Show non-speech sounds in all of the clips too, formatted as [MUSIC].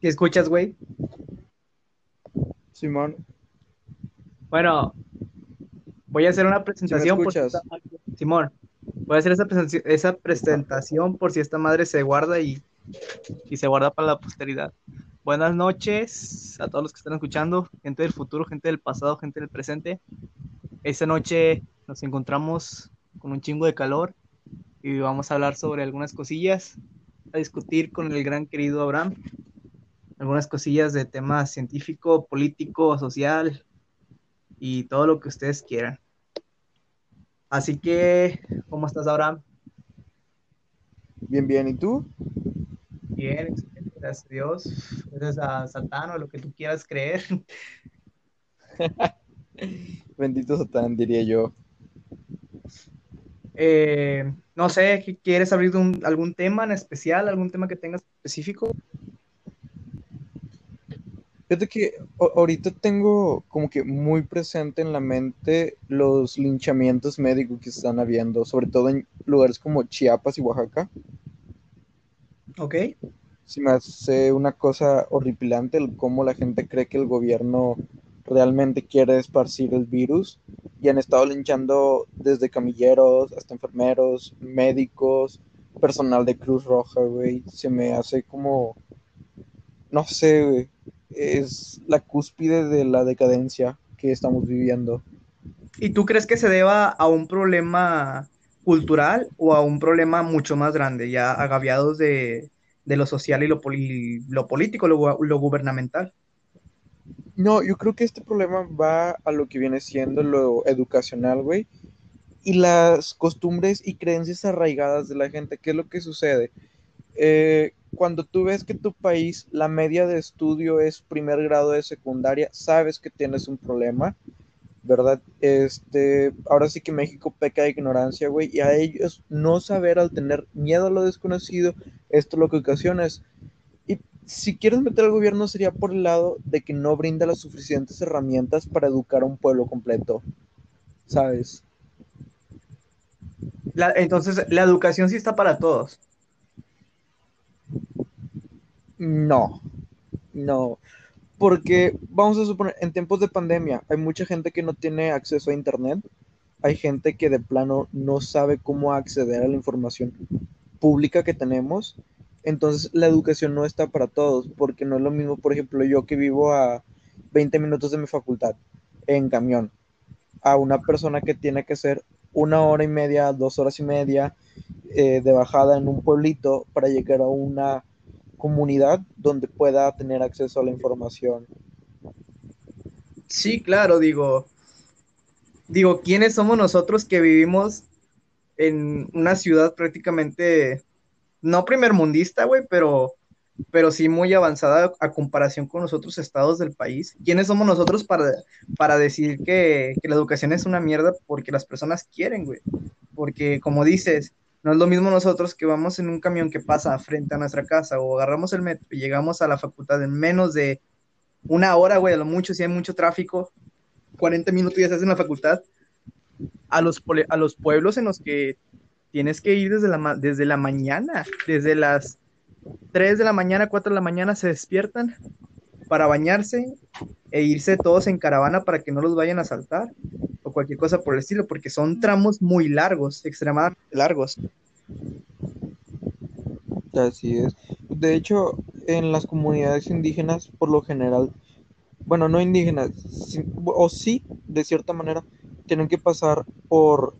¿Qué escuchas, güey? Simón. Bueno, voy a hacer una presentación. por si esta... Simón, voy a hacer esa, esa, presentación por si esta madre se guarda y, y se guarda para la posteridad. Buenas noches a todos los que están escuchando, gente del futuro, gente del pasado, gente del presente. Esta noche nos encontramos con un chingo de calor y vamos a hablar sobre algunas cosillas, a discutir con el gran querido Abraham algunas cosillas de tema científico, político, social y todo lo que ustedes quieran. Así que, ¿cómo estás, Abraham? Bien, bien, ¿y tú? Bien, excelente, gracias a Dios. Gracias a Satán o lo que tú quieras creer. [LAUGHS] Bendito Satán, diría yo. Eh, no sé, ¿quieres abrir algún tema en especial, algún tema que tengas específico? Fíjate que ahorita tengo como que muy presente en la mente los linchamientos médicos que están habiendo, sobre todo en lugares como Chiapas y Oaxaca. Ok. Sí me hace una cosa horripilante el cómo la gente cree que el gobierno realmente quiere esparcir el virus y han estado linchando desde camilleros hasta enfermeros, médicos, personal de Cruz Roja, güey. Se me hace como, no sé, güey es la cúspide de la decadencia que estamos viviendo. ¿Y tú crees que se deba a un problema cultural o a un problema mucho más grande, ya agaviados de, lo social y lo, lo político, lo, lo, gubernamental? No, yo creo que este problema va a lo que viene siendo lo educacional, güey, y las costumbres y creencias arraigadas de la gente. ¿Qué es lo que sucede? Eh, cuando tú ves que tu país, la media de estudio es primer grado de secundaria, sabes que tienes un problema, ¿verdad? Este, ahora sí que México peca de ignorancia, güey, y a ellos no saber al tener miedo a lo desconocido, esto lo que ocasiona y si quieres meter al gobierno sería por el lado de que no brinda las suficientes herramientas para educar a un pueblo completo, ¿sabes? entonces, la educación sí está para todos. No, no, porque vamos a suponer, en tiempos de pandemia hay mucha gente que no tiene acceso a Internet, hay gente que de plano no sabe cómo acceder a la información pública que tenemos, entonces la educación no está para todos, porque no es lo mismo, por ejemplo, yo que vivo a 20 minutos de mi facultad en camión, a una persona que tiene que hacer una hora y media, dos horas y media eh, de bajada en un pueblito para llegar a una comunidad donde pueda tener acceso a la información. Sí, claro, digo, digo, ¿quiénes somos nosotros que vivimos en una ciudad prácticamente, no primermundista, güey, pero, pero sí muy avanzada a comparación con los otros estados del país? ¿Quiénes somos nosotros para, para decir que, que la educación es una mierda porque las personas quieren, güey? Porque como dices, no es lo mismo nosotros que vamos en un camión que pasa frente a nuestra casa o agarramos el metro y llegamos a la facultad en menos de una hora, güey, a lo mucho, si hay mucho tráfico, 40 minutos ya estás en la facultad, a los, a los pueblos en los que tienes que ir desde la, desde la mañana, desde las 3 de la mañana, 4 de la mañana se despiertan para bañarse e irse todos en caravana para que no los vayan a saltar o cualquier cosa por el estilo, porque son tramos muy largos, extremadamente largos. Así es. De hecho, en las comunidades indígenas, por lo general, bueno, no indígenas, o sí, de cierta manera, tienen que pasar por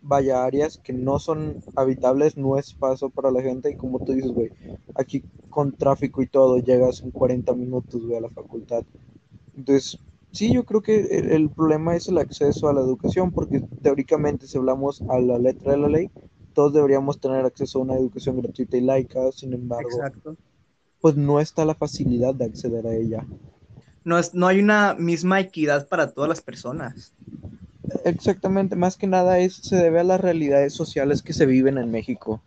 vaya que no son habitables, no es paso para la gente y como tú dices, güey, aquí con tráfico y todo llegas en 40 minutos, güey, a la facultad. Entonces, sí, yo creo que el, problema es el acceso a la educación, porque teóricamente si hablamos a la letra de la ley, todos deberíamos tener acceso a una educación gratuita y laica, sin embargo, pues no está la facilidad de acceder a ella. No, es, no hay una misma equidad para todas las personas. Exactamente, más que nada es, se debe a las realidades sociales que se viven en México.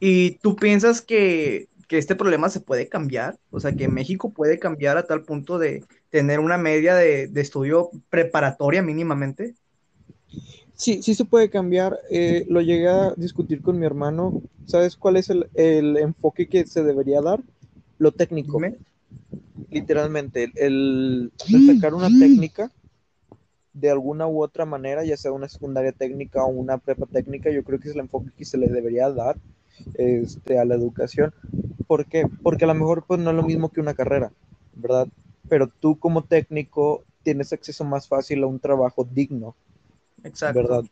¿Y tú piensas que, este problema se puede cambiar? O sea, que México puede cambiar a tal punto de tener una media de, estudio preparatoria mínimamente. Sí, sí se puede cambiar. Eh, lo llegué a discutir con mi hermano. ¿Sabes cuál es el, el enfoque que se debería dar? Lo técnico. Dime. Literalmente, el destacar [GASPS] una técnica de alguna u otra manera, ya sea una secundaria técnica o una prepa técnica, yo creo que es el enfoque que se le debería dar este, a la educación. ¿Por qué? Porque a lo mejor pues, no es lo mismo que una carrera, ¿verdad? Pero tú como técnico tienes acceso más fácil a un trabajo digno, Exacto. ¿verdad?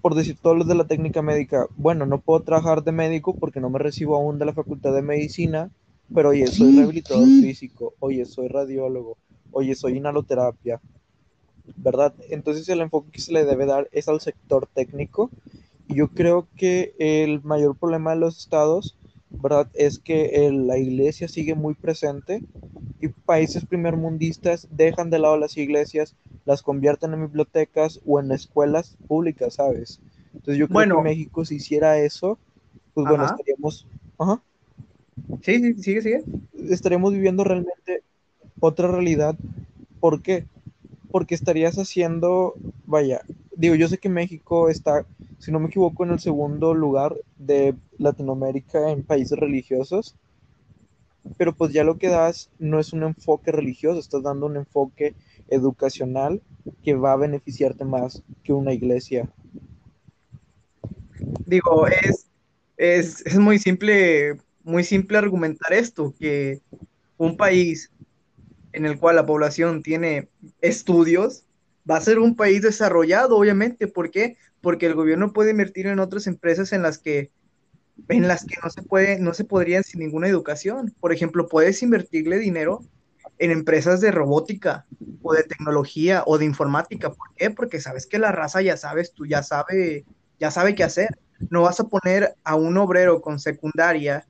Por decir todos los de la técnica médica, bueno, no puedo trabajar de médico porque no me recibo aún de la facultad de medicina, pero oye, soy rehabilitador físico, oye, soy radiólogo, oye, soy inhaloterapia, ¿verdad? Entonces el enfoque que se le debe dar es al sector técnico. Yo creo que el mayor problema de los estados, ¿verdad? Es que el- la iglesia sigue muy presente y países primermundistas dejan de lado las iglesias, las convierten en bibliotecas o en escuelas públicas, ¿sabes? Entonces yo creo Bueno. que México si hiciera eso, pues bueno, estaríamos, ajá, Sí, sí, sigue, sigue. estaríamos viviendo realmente otra realidad. ¿Por qué? Porque estarías haciendo, vaya, digo, yo sé que México está, si no me equivoco, en el segundo lugar de Latinoamérica en países religiosos, pero pues ya lo que das no es un enfoque religioso, estás dando un enfoque educacional que va a beneficiarte más que una iglesia. Digo, es, es, es muy simple, muy simple argumentar esto, que un país en el cual la población tiene estudios va a ser un país desarrollado, obviamente. ¿Por qué? Porque el gobierno puede invertir en otras empresas en las que en las que no se puede, no se podrían sin ninguna educación. Por ejemplo, puedes invertirle dinero en empresas de robótica o de tecnología o de informática. ¿Por qué? Porque sabes que la raza ya sabes, tú ya sabe, ya sabe qué hacer. No vas a poner a un obrero con secundaria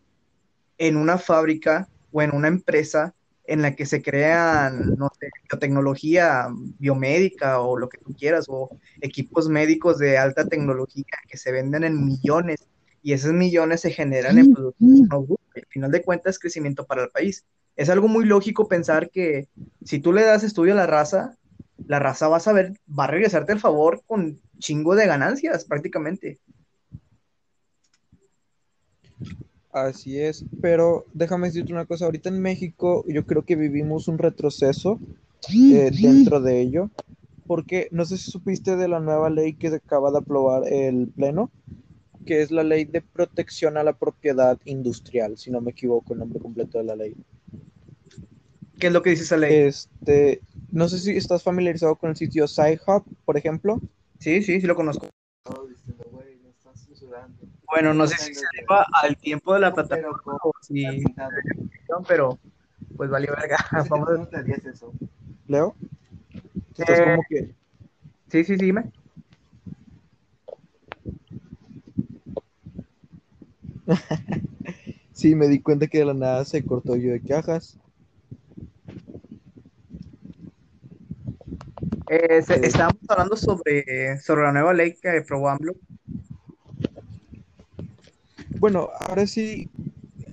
en una fábrica o en una empresa en la que se crean, no sé, biotecnología biomédica o lo que tú quieras, o equipos médicos de alta tecnología que se venden en millones y esos millones se generan en producción. Al final de cuentas, crecimiento para el país. Es algo muy lógico pensar que si tú le das estudio a la raza, la raza va a saber, va a regresarte el favor con chingo de ganancias prácticamente. Así es, pero déjame decirte una cosa, ahorita en México yo creo que vivimos un retroceso eh, dentro de ello, porque no sé si supiste de la nueva ley que acaba de aprobar el Pleno, que es la ley de protección a la propiedad industrial, si no me equivoco el nombre completo de la ley. ¿Qué es lo que dice esa ley? Este, no sé si estás familiarizado con el sitio SciHub, por ejemplo. Sí, sí, sí lo conozco. Todo diciendo, güey, me estás censurando. Bueno, no sé si se deba al tiempo de la plataforma Pero o si, pero pues valió verga. Vamos [LAUGHS] Vamos a... a... ¿Cómo te harías eso? Leo, estás Eh, como que Sí, sí, sí, dime. [LAUGHS] sí me di cuenta que de la nada se cortó yo de cajas. Eh, se- Sí. estábamos hablando sobre, sobre la nueva ley que aprobó AMLO. Bueno, ahora sí,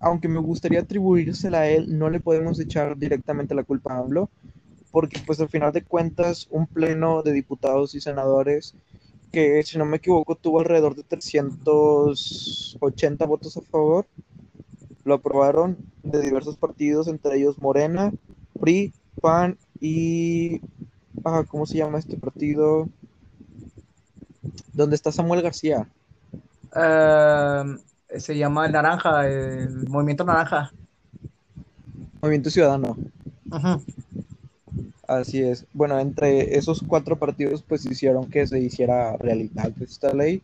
aunque me gustaría atribuírsela a él, no le podemos echar directamente la culpa a AMLO, porque pues al final de cuentas un pleno de diputados y senadores que si no me equivoco tuvo alrededor de 380 votos a favor, lo aprobaron de diversos partidos, entre ellos Morena, PRI, PAN y... ah, ¿Cómo se llama este partido? Donde está Samuel García. Eh, se llama el Naranja, el Movimiento Naranja. Movimiento Ciudadano. Ujú. Así es. Bueno, entre esos cuatro partidos pues hicieron que se hiciera realidad esta ley,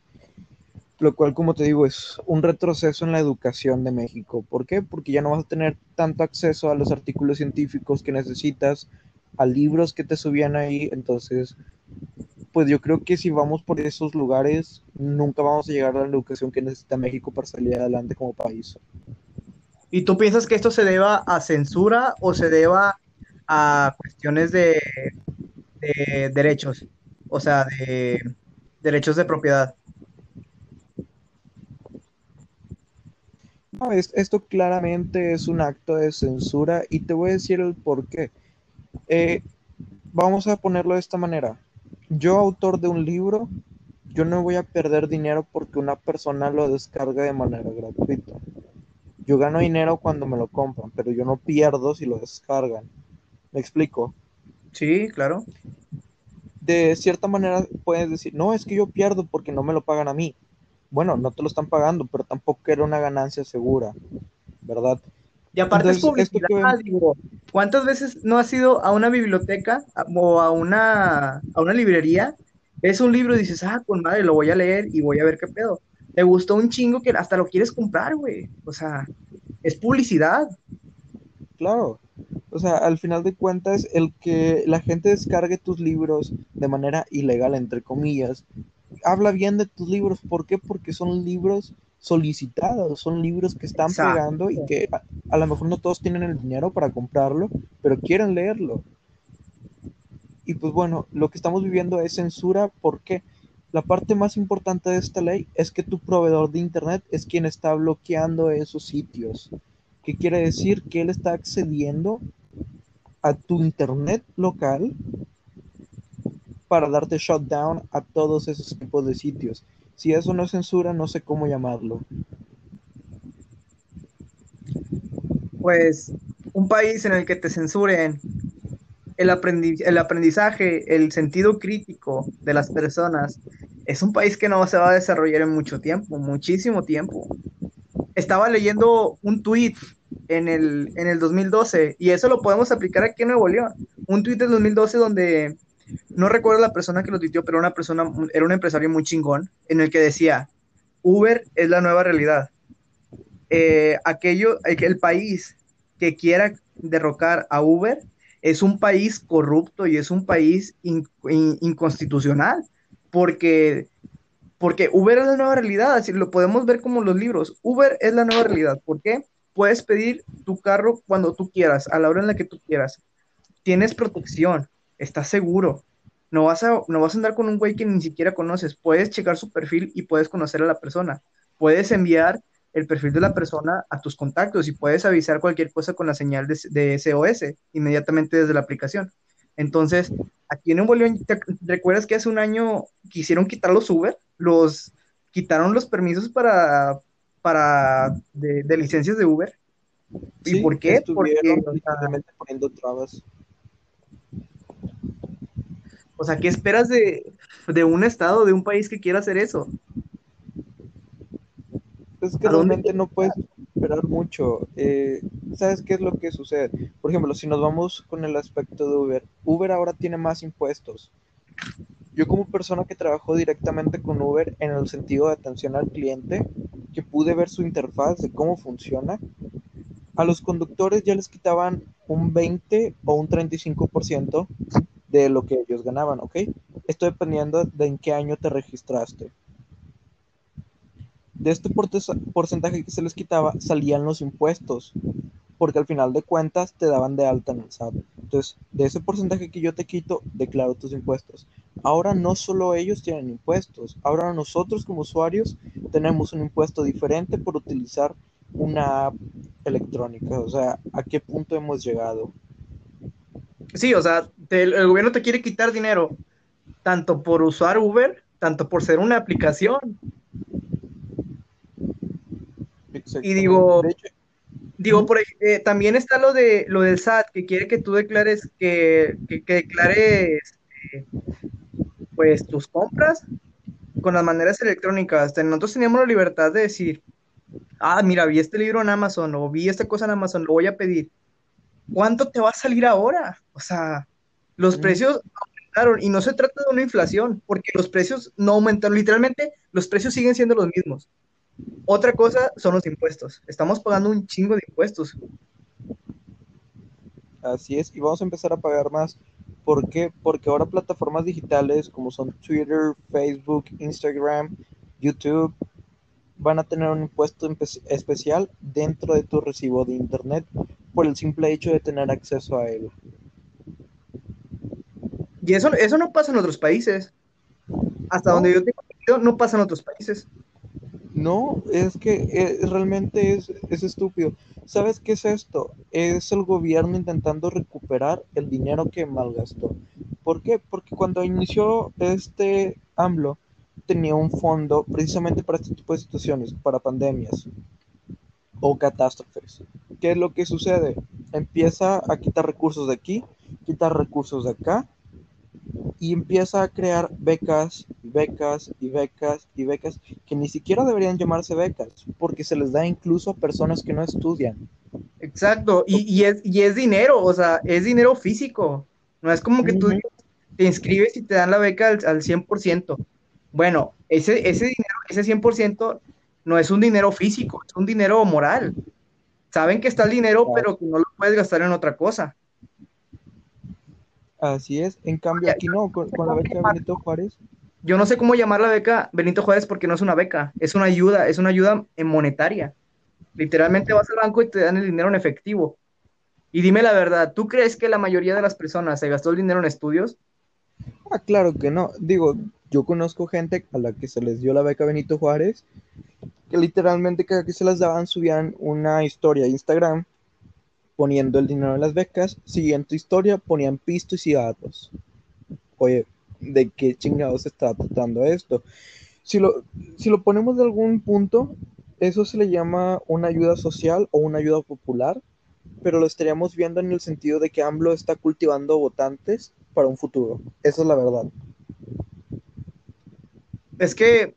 lo cual como te digo es un retroceso en la educación de México. ¿Por qué? Porque ya no vas a tener tanto acceso a los artículos científicos que necesitas, a libros que te subían ahí, entonces pues yo creo que si vamos por esos lugares nunca vamos a llegar a la educación que necesita México para salir adelante como país. ¿Y tú piensas que esto se deba a censura o se deba a cuestiones de, de derechos? O sea, de derechos de propiedad. No, es- esto claramente es un acto de censura y te voy a decir el por qué. Eh, vamos a ponerlo de esta manera. Yo, autor de un libro, yo no voy a perder dinero porque una persona lo descargue de manera gratuita. Yo gano dinero cuando me lo compran, pero yo no pierdo si lo descargan. ¿Me explico? Sí, claro. De cierta manera puedes decir, no, es que yo pierdo porque no me lo pagan a mí. Bueno, no te lo están pagando, pero tampoco era una ganancia segura, ¿verdad? Y aparte es Entonces, publicidad, digo, ¿cuántas veces no has ido a una biblioteca o a una, a una librería? Ves un libro y dices, ah, con madre, lo voy a leer y voy a ver qué pedo. Te gustó un chingo que hasta lo quieres comprar, güey. O sea, es publicidad. Claro. O sea, al final de cuentas, el que la gente descargue tus libros de manera ilegal, entre comillas, habla bien de tus libros. ¿Por qué? Porque son libros solicitados, son libros que están Exacto. pegando y que a, a lo mejor no todos tienen el dinero para comprarlo, pero quieren leerlo. Y pues bueno, lo que estamos viviendo es censura porque la parte más importante de esta ley es que tu proveedor de internet es quien está bloqueando esos sitios. ¿Qué quiere decir? Que él está accediendo a tu internet local para darte shutdown a todos esos tipos de sitios. Si eso no es censura, no sé cómo llamarlo. Pues un país en el que te censuren el, aprendi- el aprendizaje, el sentido crítico de las personas, es un país que no se va a desarrollar en mucho tiempo, muchísimo tiempo. Estaba leyendo un tweet en el, en el 2012 y eso lo podemos aplicar aquí en Nuevo León. Un tweet del 2012 donde no recuerdo la persona que lo tuiteó, pero una persona, era un empresario muy chingón, en el que decía, Uber es la nueva realidad. Eh, aquello, el país que quiera derrocar a Uber es un país corrupto y es un país in, in, inconstitucional, porque, porque Uber es la nueva realidad, así lo podemos ver como los libros. Uber es la nueva realidad, ¿por qué? Puedes pedir tu carro cuando tú quieras, a la hora en la que tú quieras. Tienes protección, estás seguro. No vas, a, no vas a andar con un güey que ni siquiera conoces. Puedes checar su perfil y puedes conocer a la persona. Puedes enviar el perfil de la persona a tus contactos y puedes avisar cualquier cosa con la señal de, de SOS inmediatamente desde la aplicación. Entonces, aquí en Nuevo León, ¿te recuerdas que hace un año quisieron quitar los Uber? Los quitaron los permisos para, para de, de licencias de Uber. ¿Y Sí, por qué? Porque, poniendo trabas. O sea, ¿qué esperas de, de, un estado, de un país que quiera hacer eso? Es que realmente no puedes esperar mucho. Eh, ¿Sabes qué es lo que sucede? Por ejemplo, si nos vamos con el aspecto de Uber, Uber ahora tiene más impuestos. Yo como persona que trabajó directamente con Uber en el sentido de atención al cliente, que pude ver su interfaz de cómo funciona, a los conductores ya les quitaban un 20 o un 35% de lo que ellos ganaban, ¿ok? Esto dependiendo de en qué año te registraste. De este porcentaje que se les quitaba salían los impuestos, porque al final de cuentas te daban de alta en el SAT. Entonces, de ese porcentaje que yo te quito, declaro tus impuestos. Ahora no solo ellos tienen impuestos, ahora nosotros como usuarios tenemos un impuesto diferente por utilizar una app electrónica. O sea, ¿a qué punto hemos llegado? Sí, o sea, te, el gobierno te quiere quitar dinero, tanto por usar Uber, tanto por ser una aplicación. Y digo, digo, por, eh, también está lo de lo del SAT, que quiere que tú declares, que, que, que declares eh, pues tus compras con las maneras electrónicas. Nosotros teníamos la libertad de decir, ah, mira, vi este libro en Amazon o vi esta cosa en Amazon, lo voy a pedir. ¿Cuánto te va a salir ahora? O sea, los mm. precios aumentaron y no se trata de una inflación, porque los precios no aumentaron, literalmente los precios siguen siendo los mismos. Otra cosa son los impuestos. Estamos pagando un chingo de impuestos. Así es, y vamos a empezar a pagar más. ¿Por qué? Porque ahora plataformas digitales como son Twitter, Facebook, Instagram, YouTube, van a tener un impuesto especial dentro de tu recibo de Internet por el simple hecho de tener acceso a él. Y eso, eso no pasa en otros países. Hasta ¿No? donde yo tengo no pasa en otros países. No, es que eh, realmente es, es, estúpido. ¿Sabes qué es esto? Es el gobierno intentando recuperar el dinero que malgastó. ¿Por qué? Porque cuando inició este AMLO, tenía un fondo precisamente para este tipo de situaciones, para pandemias o catástrofes. ¿Qué es lo que sucede? Empieza a quitar recursos de aquí, quitar recursos de acá y empieza a crear becas, becas y becas y becas que ni siquiera deberían llamarse becas porque se les da incluso a personas que no estudian. Exacto, y, y es, y es dinero, o sea, es dinero físico. No es como que tú te inscribes y te dan la beca al, al 100%. Bueno, ese, ese dinero, ese 100% no es un dinero físico, es un dinero moral. Saben que está el dinero, pero que no lo puedes gastar en otra cosa. Así es. En cambio, aquí no, con, con la beca Benito Juárez. Yo no sé cómo llamar la beca Benito Juárez porque no es una beca, es una ayuda, es una ayuda en monetaria. Literalmente vas al banco y te dan el dinero en efectivo. Y dime la verdad, ¿tú crees que la mayoría de las personas se gastó el dinero en estudios? Ah, claro que no. Digo, yo conozco gente a la que se les dio la beca Benito Juárez, que literalmente cada que se las daban subían una historia a Instagram poniendo el dinero en las becas, siguiente historia ponían pisto y cigarros. Oye, ¿de qué chingados se está tratando esto? Si lo, si lo ponemos de algún punto, eso se le llama una ayuda social o una ayuda popular, pero lo estaríamos viendo en el sentido de que AMLO está cultivando votantes para un futuro. Esa es la verdad. Es que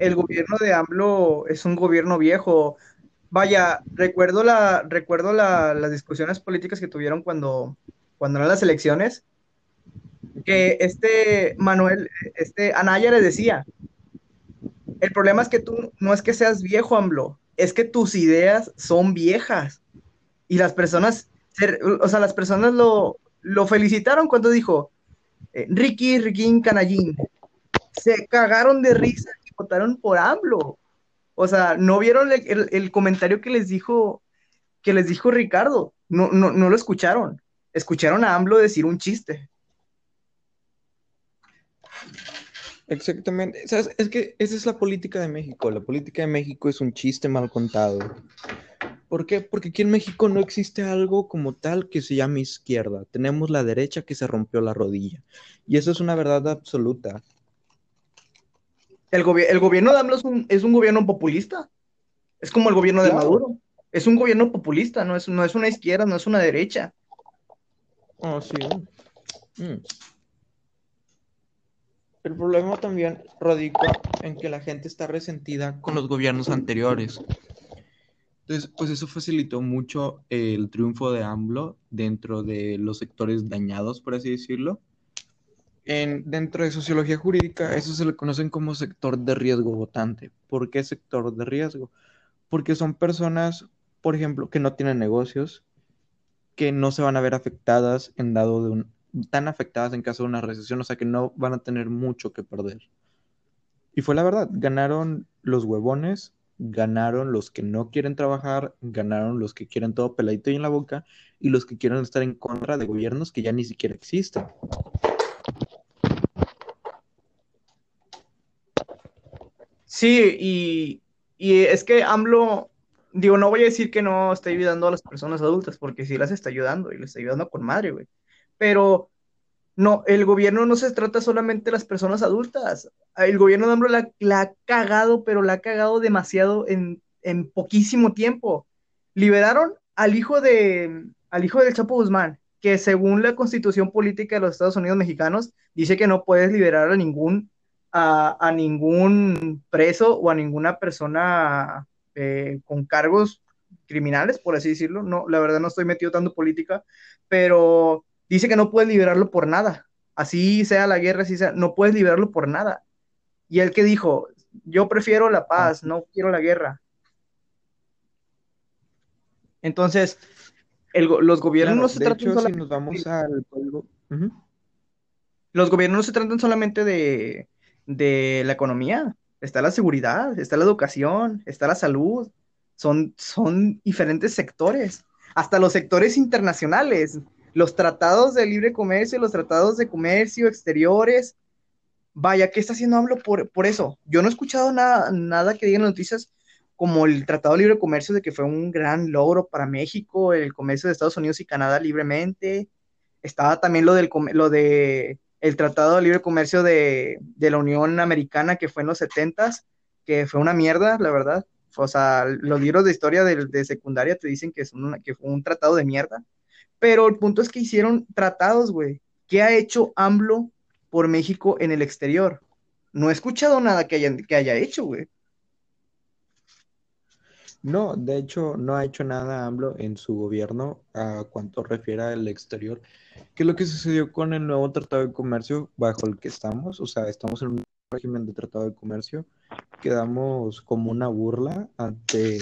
el gobierno de AMLO es un gobierno viejo. Vaya, recuerdo, la, recuerdo la, las discusiones políticas que tuvieron cuando, cuando eran las elecciones, que este Manuel, este Anaya le decía, el problema es que tú no es que seas viejo, AMLO, es que tus ideas son viejas. Y las personas, o sea, las personas lo, lo felicitaron cuando dijo, eh, Ricky, Riquín, Canallín, se cagaron de risa y votaron por AMLO. O sea, no vieron el, comentario que les dijo, que les dijo Ricardo. No, no, no lo escucharon. Escucharon a AMLO decir un chiste. Exactamente. Es que esa es la política de México. La política de México es un chiste mal contado. ¿Por qué? Porque aquí en México no existe algo como tal que se llame izquierda. Tenemos la derecha que se rompió la rodilla. Y eso es una verdad absoluta. El, gobi- el gobierno de AMLO es un, es un gobierno populista. Es como el gobierno de Claro. Maduro. Es un gobierno populista, no es, no es una izquierda, no es una derecha. Oh, sí. Mm. El problema también radica en que la gente está resentida con los gobiernos anteriores. Entonces, pues eso facilitó mucho el triunfo de AMLO dentro de los sectores dañados, por así decirlo. En, dentro de sociología jurídica, eso se le conocen como sector de riesgo votante. ¿Por qué sector de riesgo? Porque son personas, por ejemplo, que no tienen negocios, que no se van a ver afectadas en dado de un, tan afectadas en caso de una recesión, o sea que no van a tener mucho que perder. Y fue la verdad, ganaron los huevones, ganaron los que no quieren trabajar, ganaron los que quieren todo peladito y en la boca, y los que quieren estar en contra de gobiernos que ya ni siquiera existen. Sí, y, y es que AMLO, digo, no voy a decir que no está ayudando a las personas adultas, porque sí las está ayudando y les está ayudando con madre, güey. Pero no, el gobierno no se trata solamente de las personas adultas. El gobierno de AMLO la, la ha cagado, pero la ha cagado demasiado en, en poquísimo tiempo. Liberaron al hijo de, al hijo del Chapo Guzmán, que según la constitución política de los Estados Unidos mexicanos, dice que no puedes liberar a ningún a, a ningún preso o a ninguna persona eh, con cargos criminales, por así decirlo. No, la verdad no estoy metido tanto en política, pero dice que no puedes liberarlo por nada. Así sea la guerra, así sea, no puedes liberarlo por nada. Y él que dijo, yo prefiero la paz, no quiero la guerra. Entonces, el, los gobiernos Claro, no se de tratan hecho, si nos vamos al código... Ujú. los gobiernos no se tratan solamente de, de la economía, está la seguridad, está la educación, está la salud, son, son diferentes sectores, hasta los sectores internacionales, los tratados de libre comercio, los tratados de comercio exteriores. Vaya, ¿qué está haciendo AMLO por, por eso? Yo no he escuchado nada, nada que digan noticias como el Tratado de Libre Comercio de que fue un gran logro para México, el comercio de Estados Unidos y Canadá libremente. Estaba también lo, del, lo de el Tratado de Libre Comercio de, de la Unión Americana que fue en los 70 que fue una mierda, la verdad. O sea, los libros de historia de, de secundaria te dicen que, son una, que fue un tratado de mierda. Pero el punto es que hicieron tratados, güey. ¿Qué ha hecho AMLO por México en el exterior? No he escuchado nada que haya, que haya hecho, güey. No, de hecho, no ha hecho nada AMLO en su gobierno a cuanto refiere al exterior. ¿Qué es lo que sucedió con el nuevo Tratado de Comercio bajo el que estamos? O sea, estamos en un régimen de Tratado de Comercio. Quedamos como una burla ante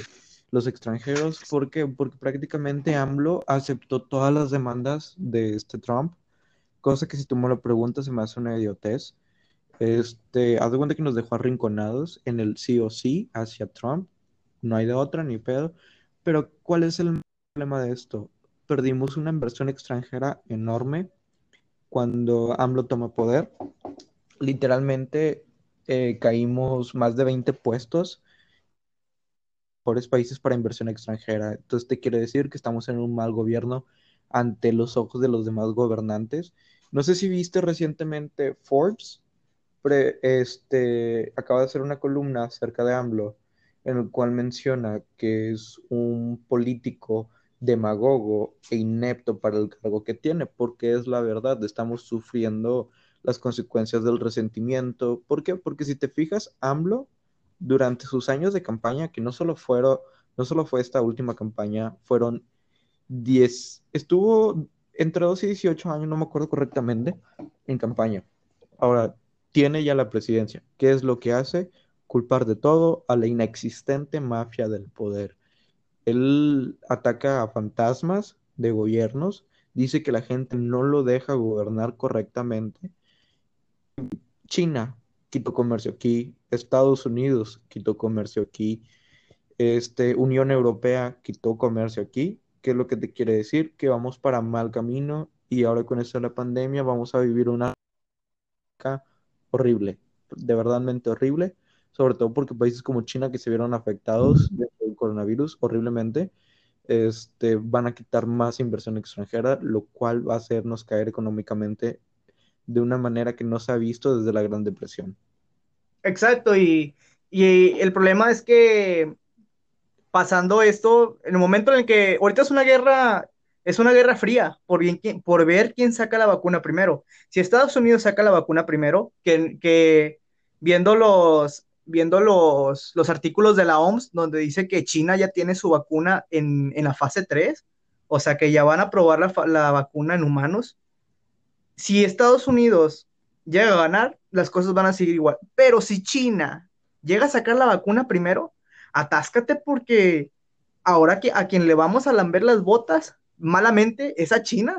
los extranjeros. ¿Por qué? Porque prácticamente AMLO aceptó todas las demandas de este Trump, cosa que si tú me lo preguntas se me hace una idiotez. Este, haz de cuenta que nos dejó arrinconados en el sí o sí hacia Trump no hay de otra ni pedo. Pero ¿cuál es el problema de esto? Perdimos una inversión extranjera enorme cuando AMLO toma poder. Literalmente eh, caímos más de 20 puestos mejores países para inversión extranjera. Entonces te quiere decir que estamos en un mal gobierno ante los ojos de los demás gobernantes. No sé si viste recientemente Forbes, este, acaba de hacer una columna acerca de AMLO en el cual menciona que es un político demagogo e inepto para el cargo que tiene, porque es la verdad, estamos sufriendo las consecuencias del resentimiento. ¿Por qué? Porque si te fijas, AMLO, durante sus años de campaña, que no solo fueron, no solo fue esta última campaña, fueron 10, estuvo entre 2 y 18 años, no me acuerdo correctamente, en campaña. Ahora, tiene ya la presidencia. ¿Qué es lo que hace? Culpar de todo a la inexistente mafia del poder. Él ataca a fantasmas de gobiernos, dice que la gente no lo deja gobernar correctamente. China quitó comercio aquí, Estados Unidos quitó comercio aquí, este, Unión Europea quitó comercio aquí. ¿Qué es lo que te quiere decir? Que vamos para mal camino y ahora con esto de la pandemia vamos a vivir una horrible, de verdadmente horrible sobre todo porque países como China que se vieron afectados del coronavirus horriblemente, este, van a quitar más inversión extranjera, lo cual va a hacernos caer económicamente de una manera que no se ha visto desde la Gran Depresión. Exacto, y, y el problema es que pasando esto, en el momento en el que ahorita es una guerra, es una guerra fría por, bien, por ver quién saca la vacuna primero. Si Estados Unidos saca la vacuna primero, que, que viendo los, viendo los, los artículos de la OMS donde dice que China ya tiene su vacuna en, la fase 3, o sea que ya van a probar la, la, vacuna en humanos. Si Estados Unidos llega a ganar, las cosas van a seguir igual. Pero si China llega a sacar la vacuna primero, atáscate porque ahora que a quien le vamos a lamber las botas malamente es a China.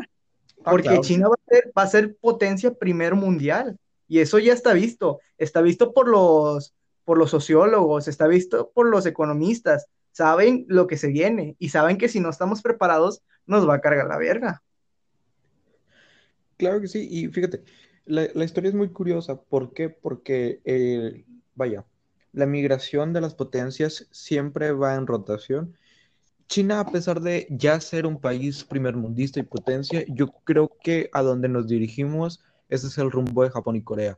Ah, porque China va a, ser, va a ser potencia primer mundial. Y eso ya está visto. Está visto por los, por los sociólogos, está visto por los economistas, saben lo que se viene y saben que si no estamos preparados nos va a cargar la verga. Claro que sí, y fíjate, la, historia es muy curiosa. ¿Por qué? Porque, eh, vaya, la migración de las potencias siempre va en rotación. China, a pesar de ya ser un país primermundista y potencia, yo creo que a donde nos dirigimos, ese es el rumbo de Japón y Corea.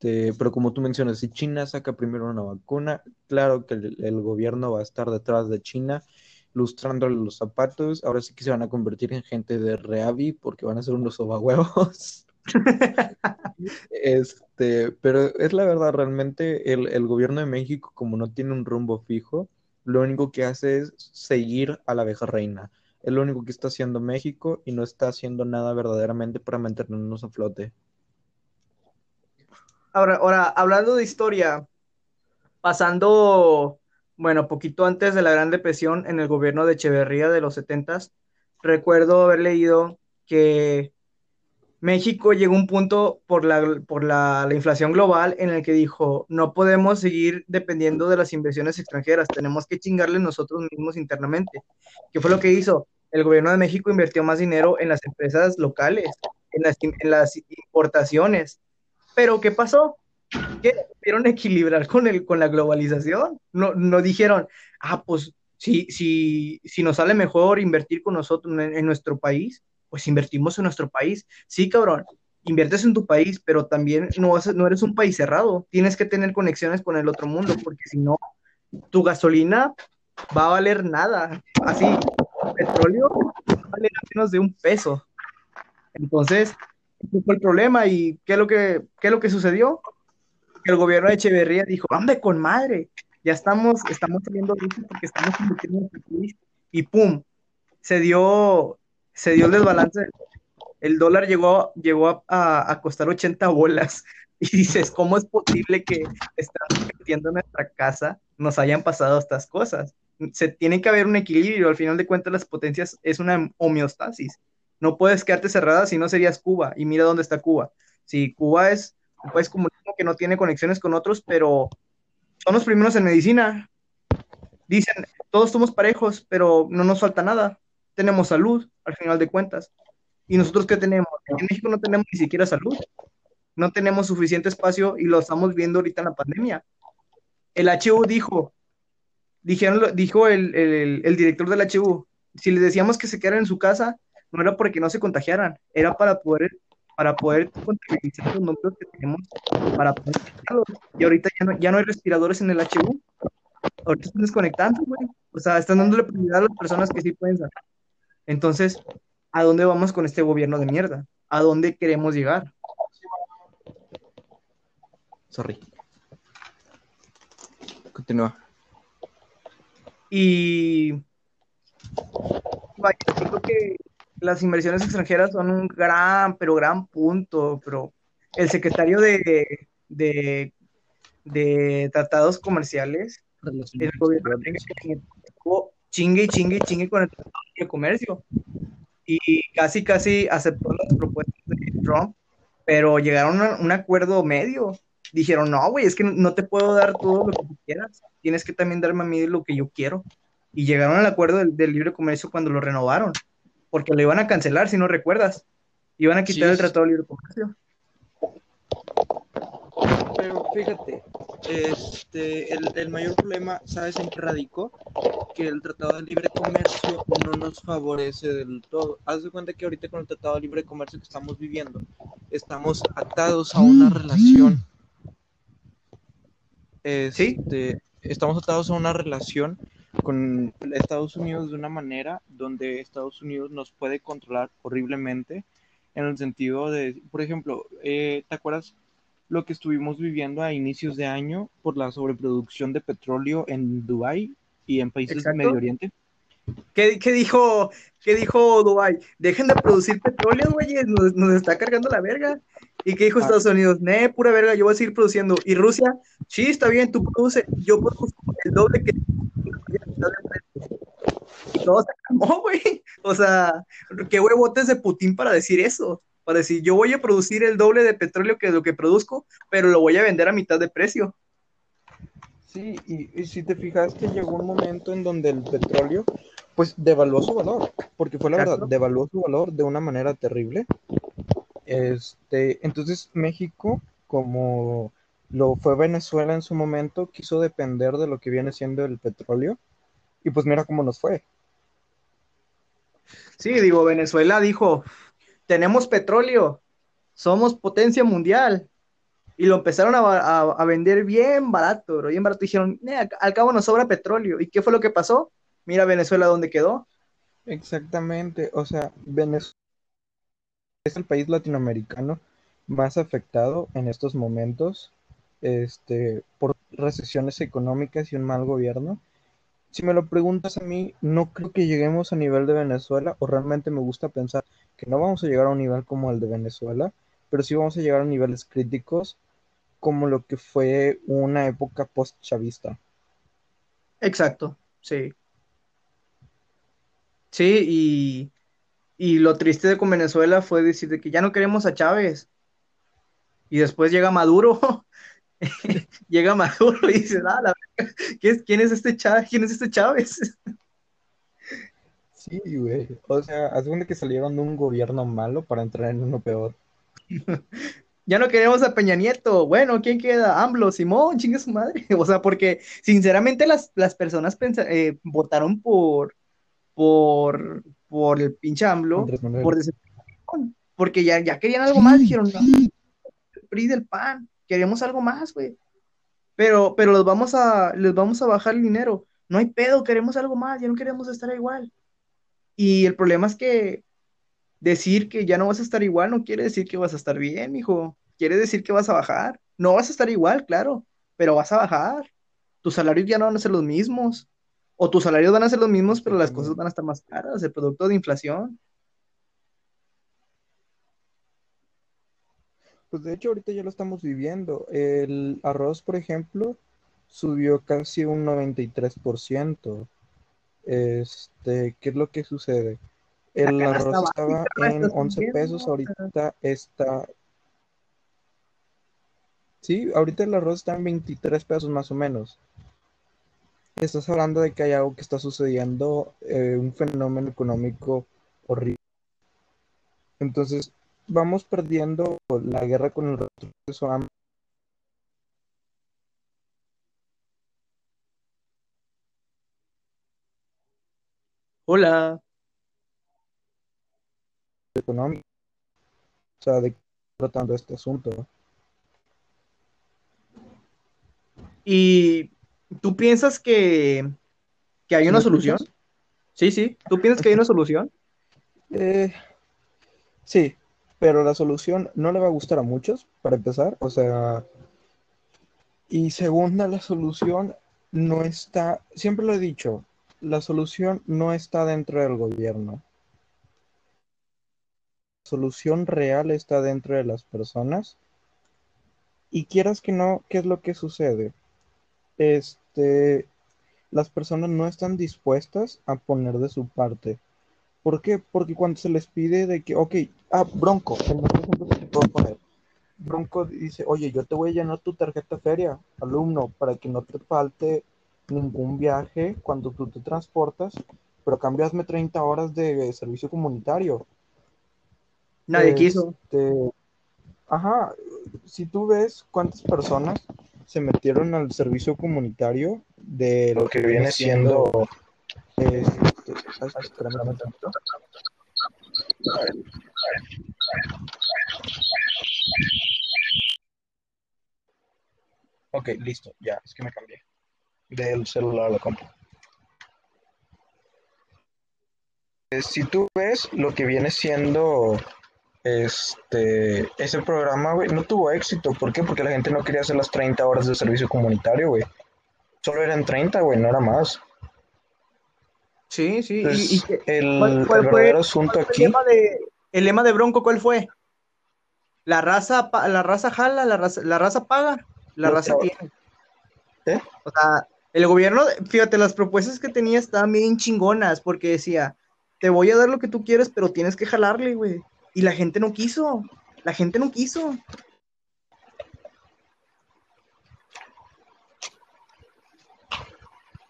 Este, pero como tú mencionas, si China saca primero una vacuna, claro que el, gobierno va a estar detrás de China, lustrándole los zapatos. Ahora sí que se van a convertir en gente de Reavi porque van a ser unos sobahuevos. [LAUGHS] este, pero es la verdad, realmente el, el gobierno de México, como no tiene un rumbo fijo, lo único que hace es seguir a la abeja reina. Es lo único que está haciendo México y no está haciendo nada verdaderamente para mantenernos a flote. Ahora, hablando de historia, pasando, bueno, poquito antes de la Gran Depresión en el gobierno de Echeverría de los 70 recuerdo haber leído que México llegó a un punto por, la, por la, la, inflación global en el que dijo, no podemos seguir dependiendo de las inversiones extranjeras, tenemos que chingarle nosotros mismos internamente. ¿Qué fue lo que hizo? El gobierno de México invirtió más dinero en las empresas locales, en las importaciones, pero ¿qué pasó? Que pudieron equilibrar con, el, con la globalización. No, no dijeron, ah, pues si, si, si nos sale mejor invertir con nosotros en, nuestro país, pues invertimos en nuestro país. Sí, cabrón, inviertes en tu país, pero también no, no eres un país cerrado. Tienes que tener conexiones con el otro mundo, porque si no, tu gasolina va a valer nada. Así, el petróleo va a valer menos de un peso. Entonces, el problema. ¿Y qué es lo que, qué es lo que sucedió? El gobierno de Echeverría dijo, ¡hombre, con madre! Ya estamos, estamos saliendo porque estamos invirtiendo en país. Y ¡pum! Se dio, se dio el desbalance. El dólar llegó, llegó a, a- costar 80 bolas. [LAUGHS] Y dices, ¿cómo es posible que estando invirtiendo en nuestra casa nos hayan pasado estas cosas? Se tiene que haber un equilibrio. Al final de cuentas, las potencias es una homeostasis. No puedes quedarte cerrada si no serías Cuba. Y mira dónde está Cuba. Si Cuba es un país comunismo que no tiene conexiones con otros, pero son los primeros en medicina. Dicen, todos somos parejos, pero no nos falta nada. Tenemos salud, al final de cuentas. ¿Y nosotros qué tenemos? En México no tenemos ni siquiera salud. No tenemos suficiente espacio y lo estamos viendo ahorita en la pandemia. El HU dijo, dijeron, dijo el, el- el director del HU, si les decíamos que se quedaran en su casa, no era porque no se contagiaran, era para poder, para poder contabilizar los números que tenemos para poder. Y ahorita ya no, ya no hay respiradores en el HU. Ahorita están desconectando, güey. O sea, están dándole prioridad a las personas que sí pueden salir. Entonces, ¿a dónde vamos con este gobierno de mierda? ¿A dónde queremos llegar? Sorry. Continúa. Y vaya, yo creo que las inversiones extranjeras son un gran, pero gran punto, pero el secretario de, de, de tratados comerciales, el gobierno estuvo chingue y chingue y chingue con el tratado de comercio y casi, casi aceptó las propuestas de Trump, pero llegaron a un acuerdo medio. Dijeron, no, güey, es que no te puedo dar todo lo que tú quieras, tienes que también darme a mí lo que yo quiero. Y llegaron al acuerdo del, del libre comercio cuando lo renovaron, porque lo iban a cancelar, si no recuerdas. Iban a quitar Sí, el sí. tratado de libre comercio. Pero fíjate, este, el, el mayor problema, ¿sabes en qué radicó? Que el Tratado de Libre Comercio no nos favorece del todo. Haz de cuenta que ahorita con el Tratado de Libre Comercio que estamos viviendo, estamos atados a una relación. Este, Estamos atados a una relación con Estados Unidos de una manera donde Estados Unidos nos puede controlar horriblemente en el sentido de, por ejemplo, eh, ¿te acuerdas lo que estuvimos viviendo a inicios de año por la sobreproducción de petróleo en Dubái y en países del Medio Oriente? ¿Qué, qué dijo, qué dijo Dubai? Dejen de producir petróleo, güeyes, nos, nos está cargando la verga. ¿Y qué dijo Ah. Estados Unidos? Ne, pura verga, yo voy a seguir produciendo. ¿Y Rusia? Sí, está bien, tú produces, yo produzco el doble que y todo se calmó, [LAUGHS] güey. O sea, qué huevotes de Putin para decir eso. Para decir, yo voy a producir el doble de petróleo que lo que produzco, pero lo voy a vender a mitad de precio. Sí, y, y si te fijaste, llegó un momento en donde el petróleo, pues, devaluó su valor, porque fue la Exacto. verdad, devaluó su valor de una manera terrible. Este, entonces México, como lo fue Venezuela en su momento, quiso depender de lo que viene siendo el petróleo, y pues mira cómo nos fue. Sí, digo, Venezuela dijo, tenemos petróleo, somos potencia mundial. Y lo empezaron a, a- vender bien barato, bro, bien barato. Dijeron, "Eh, al cabo nos sobra petróleo. ¿Y qué fue lo que pasó? Mira Venezuela dónde quedó. Exactamente, o sea, Venezuela es el país latinoamericano más afectado en estos momentos, este, por recesiones económicas y un mal gobierno. Si me lo preguntas a mí, no creo que lleguemos a nivel de Venezuela, o realmente me gusta pensar que no vamos a llegar a un nivel como el de Venezuela, pero sí vamos a llegar a niveles críticos como lo que fue una época post-chavista. Exacto, sí. Sí, y, y lo triste de con Venezuela fue decir de que ya no queremos a Chávez. Y después llega Maduro. [LAUGHS] llega Maduro y dice, ah, la ¿quién es, quién es este Chávez? ¿Quién es este Chávez? Sí, güey. O sea, hace que salieron de un gobierno malo para entrar en uno peor. [LAUGHS] Ya no queremos a Peña Nieto. Bueno, ¿quién queda? AMLO, Simón, chingue su madre. [LAUGHS] O sea, porque sinceramente las, las personas eh, votaron por, por, por el pinche AMLO por porque ya, ya querían algo más, dijeron, no, el PRI del PAN, queremos algo más, güey. Pero, pero los vamos a, les vamos a bajar el dinero. No hay pedo, queremos algo más, ya no queremos estar igual. Y el problema es que decir que ya no vas a estar igual no quiere decir que vas a estar bien, hijo. Quiere decir que vas a bajar. No vas a estar igual, claro, pero vas a bajar. Tus salarios ya no van a ser los mismos. O tus salarios van a ser los mismos, pero las cosas van a estar más caras, el producto de inflación. Pues de hecho ahorita ya lo estamos viviendo. El arroz, por ejemplo, subió casi un 93%. Este, ¿qué es lo que sucede? El arroz estaba en está 11 subiendo, pesos, ahorita está... Sí, ahorita el arroz está en 23 pesos más o menos. Estás hablando de que hay algo que está sucediendo, eh, un fenómeno económico horrible. Entonces, vamos perdiendo la guerra con el retroceso Hola. Económico. O sea, de tratando este asunto. ¿Y tú piensas que, que hay ¿Sí una solución? Sí, sí. ¿Tú piensas que hay una solución? Eh, sí, pero la solución no le va a gustar a muchos, para empezar. O sea, y segunda, la solución no está, siempre lo he dicho, la solución no está dentro del gobierno. Solución real está dentro de las personas. Y quieras que no, ¿qué es lo que sucede? Este, las personas no están dispuestas a poner de su parte. ¿Por qué? Porque cuando se les pide de que, ok, ah, Bronco, te puedo poner. Bronco dice, oye, yo te voy a llenar tu tarjeta feria, alumno, para que no te falte ningún viaje cuando tú te transportas, pero cambiasme 30 horas de servicio comunitario. Nadie quiso. Este, ajá, si tú ves cuántas personas se metieron al servicio comunitario de lo que viene siendo este, ay, espérame tantito. Ok, listo, ya, es que me cambié del celular a la compu. Eh, Si tú ves lo que viene siendo este ese programa, güey, no tuvo éxito. ¿Por qué? Porque la gente no quería hacer las 30 horas de servicio comunitario, güey. Solo eran 30, güey, no era más. Sí, sí. Entonces, ¿Y, y qué- el, cuál- cuál el fue- verdadero asunto cuál fue aquí, el lema de, el lema de Bronco cuál fue? La raza, la raza jala, la raza, la raza paga, la raza tiene. ¿Eh? O sea, el gobierno, fíjate, las propuestas que tenía estaban bien chingonas porque decía, te voy a dar lo que tú quieres, pero tienes que jalarle, güey. Y la gente no quiso, la gente no quiso.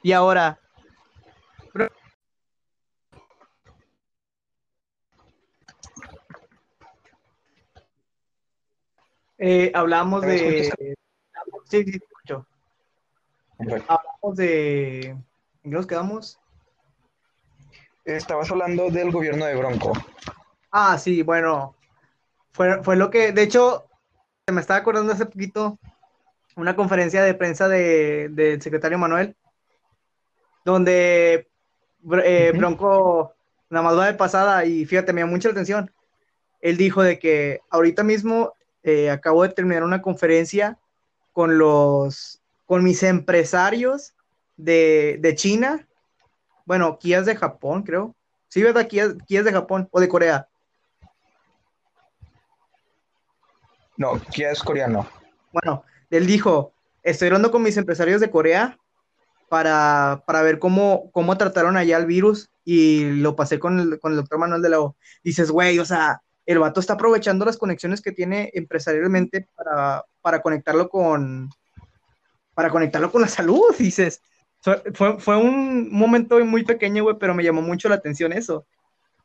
Y ahora, eh, hablamos ¿Me de... Sí, sí, escucho. Hablamos de... ¿En qué nos quedamos? estabas hablando del gobierno de Bronco. Ah, sí, bueno, fue, fue lo que, de hecho, se me estaba acordando hace poquito una conferencia de prensa de- del secretario Manuel, donde eh. Bronco, más va de pasada, y fíjate, me llamó mucha la atención, él dijo de que ahorita mismo eh, acabo de terminar una conferencia con los, con mis empresarios de, de China, bueno, Kia es de Japón, creo. Sí, ¿verdad? Kia, Kia es de Japón o de Corea. No, Kia es coreano. Bueno, él dijo, estoy hablando con mis empresarios de Corea para, para ver cómo, cómo trataron allá el virus y lo pasé con el, con el doctor Manuel de la O. Dices, güey, o sea, el vato está aprovechando las conexiones que tiene empresarialmente para, para conectarlo con para conectarlo con la salud, dices. Fue, fue, un momento muy pequeño, güey, pero me llamó mucho la atención eso.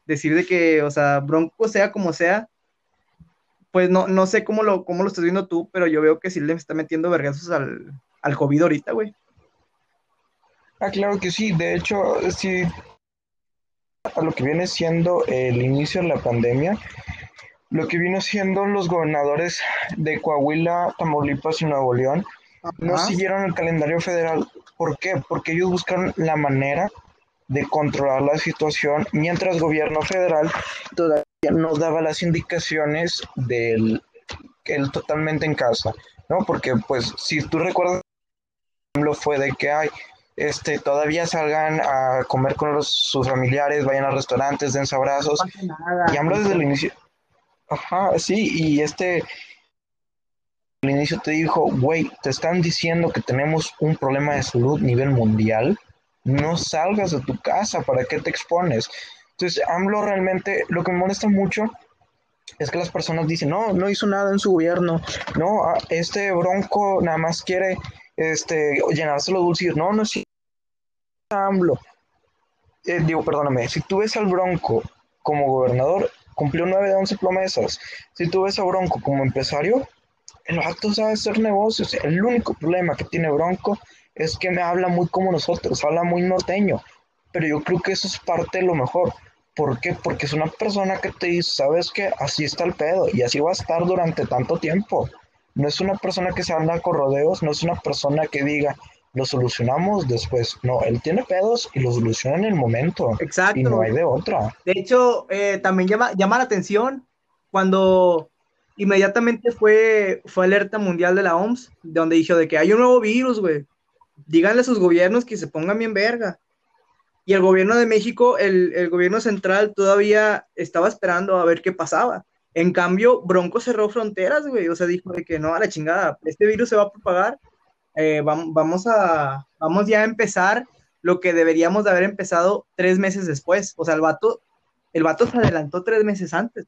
Decir de que, o sea, Bronco sea como sea, pues no, no sé cómo lo, cómo lo estás viendo tú, pero yo veo que sí le está metiendo vergazos al, al COVID ahorita, güey. Ah, claro que sí. De hecho, sí, a lo que viene siendo el inicio de la pandemia, lo que vino siendo los gobernadores de Coahuila, Tamaulipas y Nuevo León no siguieron el calendario federal. ¿Por qué? Porque ellos buscaron la manera de controlar la situación mientras el gobierno federal todavía no daba las indicaciones del el totalmente en casa, ¿no? Porque pues si tú recuerdas lo fue de que hay este todavía salgan a comer con los, sus familiares, vayan a restaurantes, den abrazos No pasa nada. y AMLO desde el inicio. Ajá, sí, y este. Al inicio te dijo, güey, te están diciendo que tenemos un problema de salud a nivel mundial. No salgas de tu casa, ¿para qué te expones? Entonces, AMLO realmente, lo que me molesta mucho es que las personas dicen, no, no hizo nada en su gobierno. No, este bronco nada más quiere este, llenarse los bolsillos. No, no es cierto, AMLO. Eh, digo, perdóname, si tú ves al bronco como gobernador, cumplió 9 de 11 promesas. Si tú ves a Bronco como empresario, el vato sabe hacer negocios. El único problema que tiene Bronco es que me habla muy como nosotros, habla muy norteño. Pero yo creo que eso es parte de lo mejor. ¿Por qué? Porque es una persona que te dice, sabes que así está el pedo y así va a estar durante tanto tiempo. No es una persona que se anda con rodeos, no es una persona que diga, lo solucionamos después. No, él tiene pedos y lo soluciona en el momento. Exacto. Y no hay de otra. De hecho, eh, también llama, llama la atención cuando inmediatamente fue, fue alerta mundial de la OMS, donde dijo de que hay un nuevo virus, güey. Díganle a sus gobiernos que se pongan bien verga. Y el gobierno de México, el, el gobierno central todavía estaba esperando a ver qué pasaba. En cambio, Bronco cerró fronteras, güey. O sea, dijo de que no, a la chingada, este virus se va a propagar. Eh, vamos, vamos, a, vamos ya a empezar lo que deberíamos de haber empezado tres meses después. O sea, el vato, el vato se adelantó tres meses antes.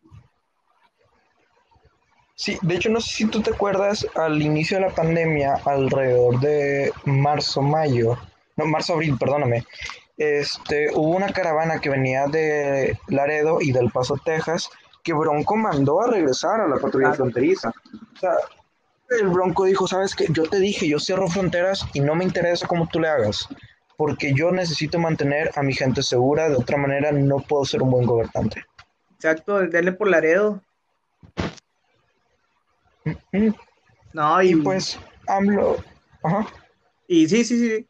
Sí, de hecho no sé si tú te acuerdas al inicio de la pandemia, alrededor de marzo, mayo, no, marzo, abril, perdóname, este, hubo una caravana que venía de Laredo y del Paso, Texas, que Bronco mandó a regresar a la patrulla fronteriza. O sea, el Bronco dijo, sabes que yo te dije, yo cierro fronteras y no me interesa cómo tú le hagas, porque yo necesito mantener a mi gente segura, de otra manera no puedo ser un buen gobernante. Exacto, denle por Laredo. No, y, Y pues, AMLO, ajá. y sí, sí, sí.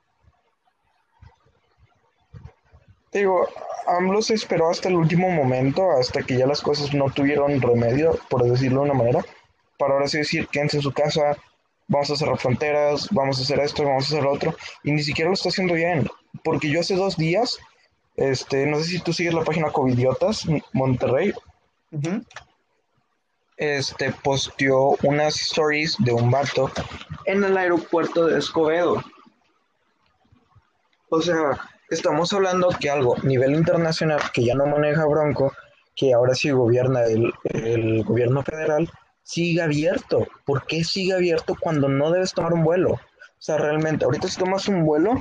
Te Digo, AMLO se esperó hasta el último momento, hasta que ya las cosas no tuvieron remedio, por decirlo de una manera, para ahora sí decir, quédense en su casa, vamos a cerrar fronteras, vamos a hacer esto, vamos a hacer lo otro, y ni siquiera lo está haciendo bien, porque yo hace dos días, este, no sé si tú sigues la página Covidiotas, Monterrey, Ujú. Este, posteó unas stories de un vato en el aeropuerto de Escobedo. O sea, estamos hablando que algo a nivel internacional que ya no maneja Bronco, que ahora sí gobierna el, el gobierno federal, sigue abierto. ¿Por qué sigue abierto cuando no debes tomar un vuelo? O sea, realmente, ahorita si tomas un vuelo,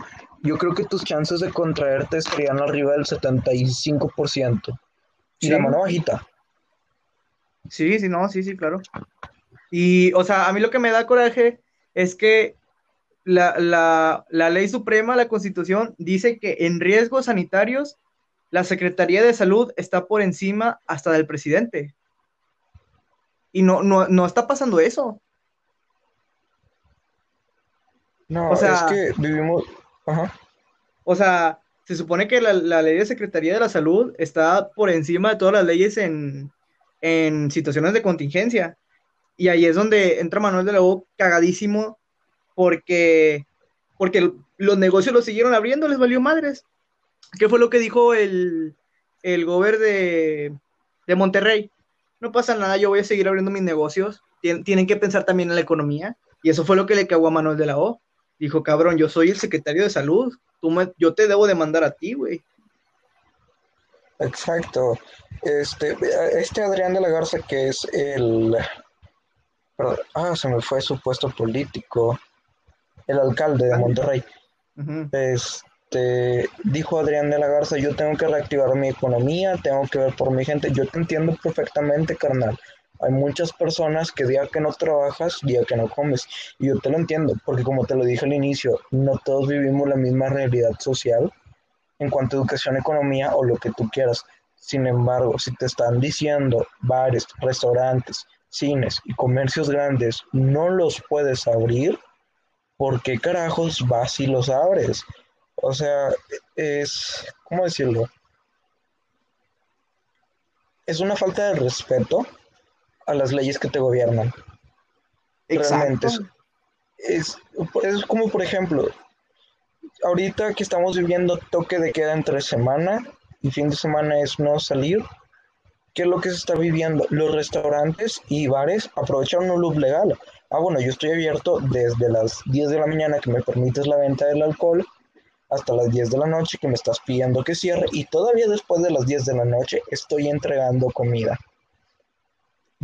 yo creo que tus chances de contraerte estarían arriba del 75%. Y Sí. la mano bajita. Sí, sí, no, sí, sí, claro. Y, o sea, a mí lo que me da coraje es que la, la, la ley suprema, la constitución, dice que en riesgos sanitarios la Secretaría de Salud está por encima hasta del presidente. Y no, no, no está pasando eso. No, O sea- es que vivimos. Ajá. O sea, se supone que la, la ley de Secretaría de la Salud está por encima de todas las leyes en, en situaciones de contingencia. Y ahí es donde entra Manuel de la O cagadísimo porque, porque los negocios los siguieron abriendo, les valió madres. ¿Qué fue lo que dijo el, el gober de, de Monterrey? No pasa nada, yo voy a seguir abriendo mis negocios. Tien- tienen que pensar también en la economía. Y eso fue lo que le cagó a Manuel de la O. Dijo, cabrón, yo soy el secretario de salud. Tú me- yo te debo de mandar a ti, güey. Exacto. Este, este Adrián de la Garza, que es el. perdón, ah, se me fue su puesto político. El alcalde de Monterrey. Este, dijo Adrián de la Garza, yo tengo que reactivar mi economía, tengo que ver por mi gente. Yo te entiendo perfectamente, carnal. Hay muchas personas que día que no trabajas, día que no comes. Y yo te lo entiendo, porque como te lo dije al inicio, no todos vivimos la misma realidad social en cuanto a educación, economía o lo que tú quieras. Sin embargo, si te están diciendo bares, restaurantes, cines y comercios grandes no los puedes abrir, ¿por qué carajos vas y los abres? O sea, es, ¿cómo decirlo? Es una falta de respeto a las leyes que te gobiernan. Realmente Exacto. es, es, es como, por ejemplo, ahorita que estamos viviendo toque de queda entre semana y fin de semana es no salir, ¿qué es lo que se está viviendo? Los restaurantes y bares aprovecharon un loop legal. Ah, bueno, yo estoy abierto desde las 10 de la mañana que me permites la venta del alcohol hasta las 10 de la noche que me estás pidiendo que cierre y todavía después de las 10 de la noche estoy entregando comida.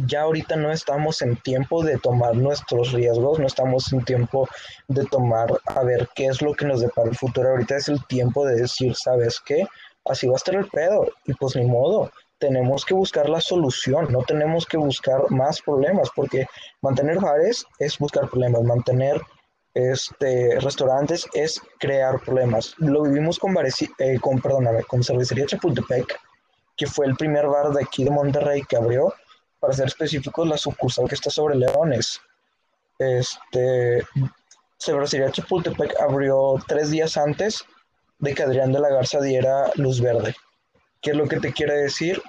Ya ahorita no estamos en tiempo de tomar nuestros riesgos, no estamos en tiempo de tomar a ver qué es lo que nos depara el futuro. Ahorita es el tiempo de decir, ¿sabes qué? Así va a estar el pedo y pues ni modo, tenemos que buscar la solución, no tenemos que buscar más problemas, porque mantener bares es buscar problemas, mantener este, restaurantes es crear problemas. Lo vivimos con, eh, con, perdóname, con Cervecería Chapultepec, que fue el primer bar de aquí de Monterrey que abrió, para ser específicos, la sucursal que está sobre Leones. Este, Cervecería Chapultepec abrió tres días antes de que Adrián de la Garza diera luz verde. ¿Qué es lo que te quiere decir?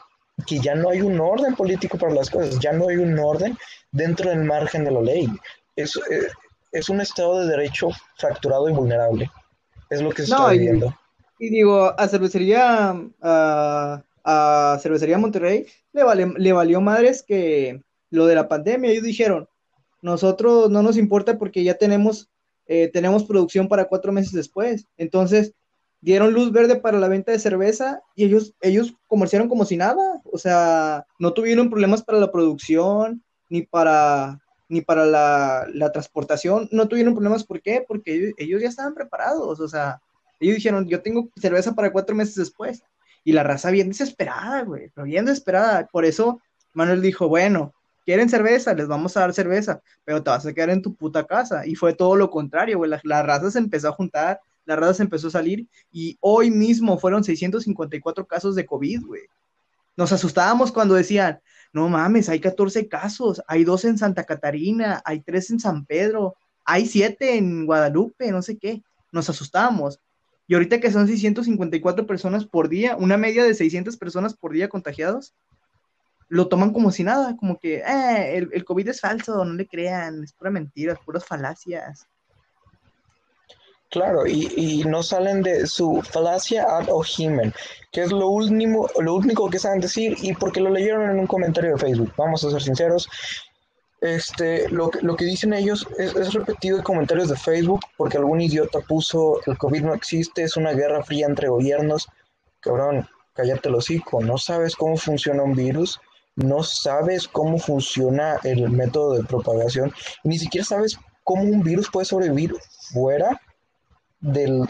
Que ya no hay un orden político para las cosas, ya no hay un orden dentro del margen de la ley. Es, eh, es un estado de derecho fracturado y vulnerable. Es lo que se No, está y- viviendo. Y digo, a cervecería, a, a cervecería Monterrey le, valió madres que lo de la pandemia. Ellos dijeron, nosotros no nos importa porque ya tenemos, eh, tenemos producción para cuatro meses después. Entonces, dieron luz verde para la venta de cerveza y ellos, ellos comerciaron como si nada. O sea, no tuvieron problemas para la producción ni para, ni para la, la transportación. No tuvieron problemas, ¿por qué? Porque ellos, ellos ya estaban preparados. O sea, ellos dijeron, yo tengo cerveza para cuatro meses después. Y la raza bien desesperada, güey, pero bien desesperada. Por eso Manuel dijo, bueno, quieren cerveza, les vamos a dar cerveza, pero te vas a quedar en tu puta casa. Y fue todo lo contrario, güey. La, la raza se empezó a juntar, la raza se empezó a salir y hoy mismo fueron 654 casos de COVID, güey. Nos asustábamos cuando decían, no mames, hay 14 casos, hay dos en Santa Catarina, hay tres en San Pedro, hay siete en Guadalupe, no sé qué. Nos asustábamos. Y ahorita que son 654 personas por día, una media de 600 personas por día contagiados, lo toman como si nada, como que eh, el, el, COVID es falso, no le crean, es pura mentira, puras falacias. Claro, y, y, no salen de su falacia ad ojimen, que es lo último, lo único que saben decir y porque lo leyeron en un comentario de Facebook. Vamos a ser sinceros, este, lo, lo que dicen ellos es, es, repetido en comentarios de Facebook porque algún idiota puso el COVID no existe, es una guerra fría entre gobiernos. Cabrón, cállate el hocico, no sabes cómo funciona un virus, no sabes cómo funciona el método de propagación, ni siquiera sabes cómo un virus puede sobrevivir fuera del,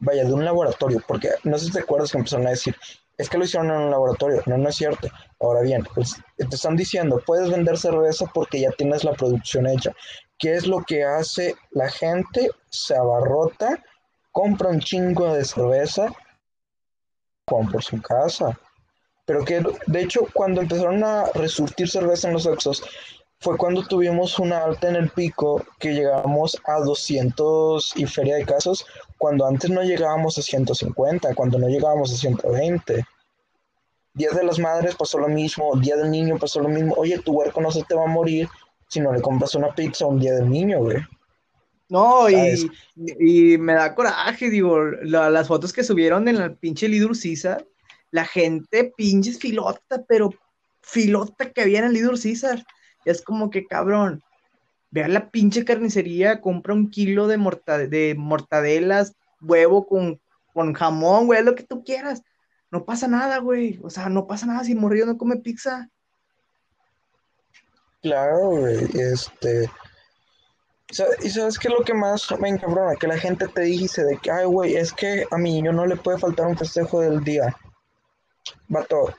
vaya, de un laboratorio, porque no sé si te acuerdas que empezaron a decir, es que lo hicieron en un laboratorio, no, no es cierto. Ahora bien, pues te están diciendo, puedes vender cerveza porque ya tienes la producción hecha. ¿Qué es lo que hace la gente? Se abarrota, compra un chingo de cerveza, con por su casa. Pero que, de hecho, cuando empezaron a resurtir cerveza en los Oxos, fue cuando tuvimos una alta en el pico que llegamos a 200 y feria de casos, cuando antes no llegábamos a 150, cuando no llegábamos a 120. Día de las Madres pasó lo mismo, Día del Niño pasó lo mismo. Oye, tu huerco no se te va a morir si no le compras una pizza un Día del Niño, güey. No, y, y, me da coraje, digo, la, las fotos que subieron en la pinche Lidur César, la gente pinches filota, pero filota que había en el Lidur César. Es como que, cabrón, ve a la pinche carnicería, compra un kilo de, mortade de mortadelas, huevo con, con jamón, güey, lo que tú quieras. No pasa nada, güey. O sea, no pasa nada si Morrillo no come pizza. Claro, güey. Este. ¿Y sabes qué es lo que más me encabrona? Que la gente te dice de que, ay, güey, es que a mi niño no le puede faltar un festejo del día. Vato,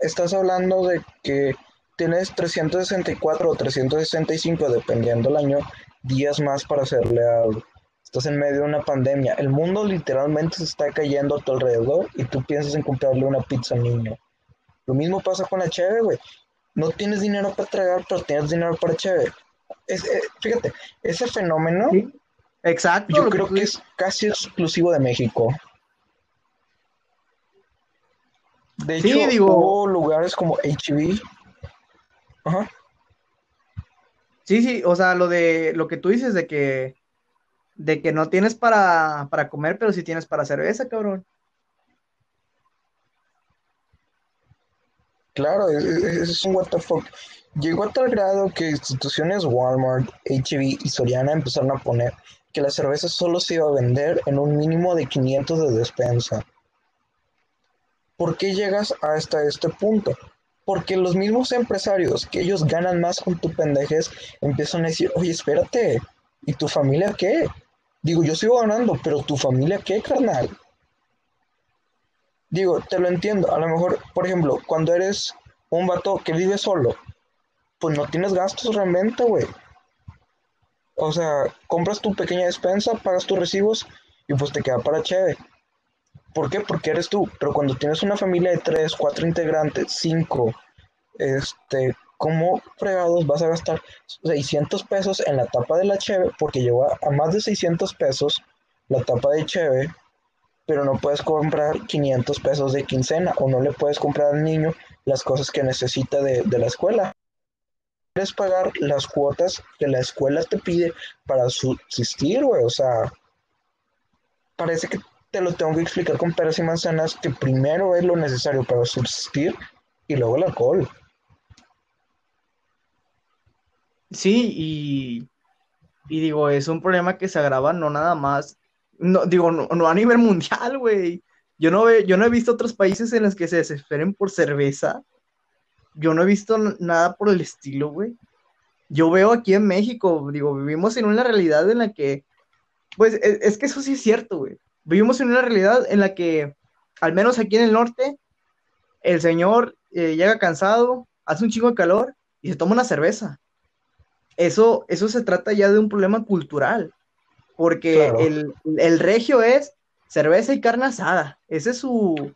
estás hablando de que tienes 364 o 365, dependiendo el año, días más para hacerle algo. Estás en medio de una pandemia. El mundo literalmente se está cayendo a tu alrededor y tú piensas en comprarle una pizza al niño. Lo mismo pasa con la cheve, güey. No tienes dinero para tragar, pero tienes dinero para cheve. Es, eh, fíjate, ese fenómeno Sí, Exacto. yo creo que es casi exclusivo de México. De Sí, hecho, digo- hubo lugares como HB. Ajá. Sí, sí, o sea, lo de lo que tú dices de que de que no tienes para, para comer, pero sí tienes para cerveza, cabrón. Claro, es, es- es un what the fuck. Llegó a tal grado que instituciones Walmart, HB y Soriana empezaron a poner que la cerveza solo se iba a vender en un mínimo de 500 de despensa. ¿Por qué llegas hasta este punto? Porque los mismos empresarios, que ellos ganan más con tu pendejez, empiezan a decir, oye, espérate, ¿y tu familia qué? Digo, yo sigo ganando, pero ¿tu familia qué, carnal? Digo, te lo entiendo. A lo mejor, por ejemplo, cuando eres un vato que vive solo, pues no tienes gastos realmente, güey. O sea, compras tu pequeña despensa, pagas tus recibos y pues te queda para chévere. ¿Por qué? Porque eres tú. Pero cuando tienes una familia de tres, cuatro integrantes, cinco, este, ¿cómo fregados vas a gastar 600 pesos en la tapa de la cheve? Porque lleva a más de 600 pesos la tapa de cheve pero no puedes comprar 500 pesos de quincena o no le puedes comprar al niño las cosas que necesita de, de la escuela. Puedes pagar las cuotas que la escuela te pide para subsistir, güey. O sea, parece que te lo tengo que explicar con peras y manzanas que primero es lo necesario para subsistir y luego el alcohol. Sí, y, y digo, es un problema que se agrava no nada más, no, digo, no, no a nivel mundial, güey. Yo no, yo no he visto otros países en los que se desesperen por cerveza. Yo no he visto nada por el estilo, güey. Yo veo aquí en México, digo, vivimos en una realidad en la que, pues, es, es que eso sí es cierto, güey. Vivimos en una realidad en la que, al menos aquí en el norte, el señor eh, llega cansado, hace un chingo de calor y se toma una cerveza. Eso, eso se trata ya de un problema cultural, porque Claro. el, el regio es cerveza y carne asada. Ese es su,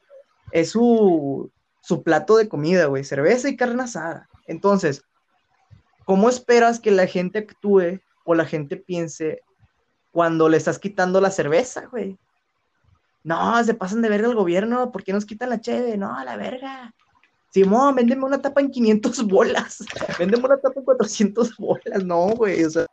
es su, su plato de comida, güey, cerveza y carne asada. Entonces, ¿cómo esperas que la gente actúe o la gente piense cuando le estás quitando la cerveza, güey? No, se pasan de verga al gobierno, ¿por qué nos quitan la cheve? No, a la verga. Simón, véndeme una tapa en 500 bolas. [LAUGHS] Véndeme una tapa en 400 bolas. No, güey, o sea,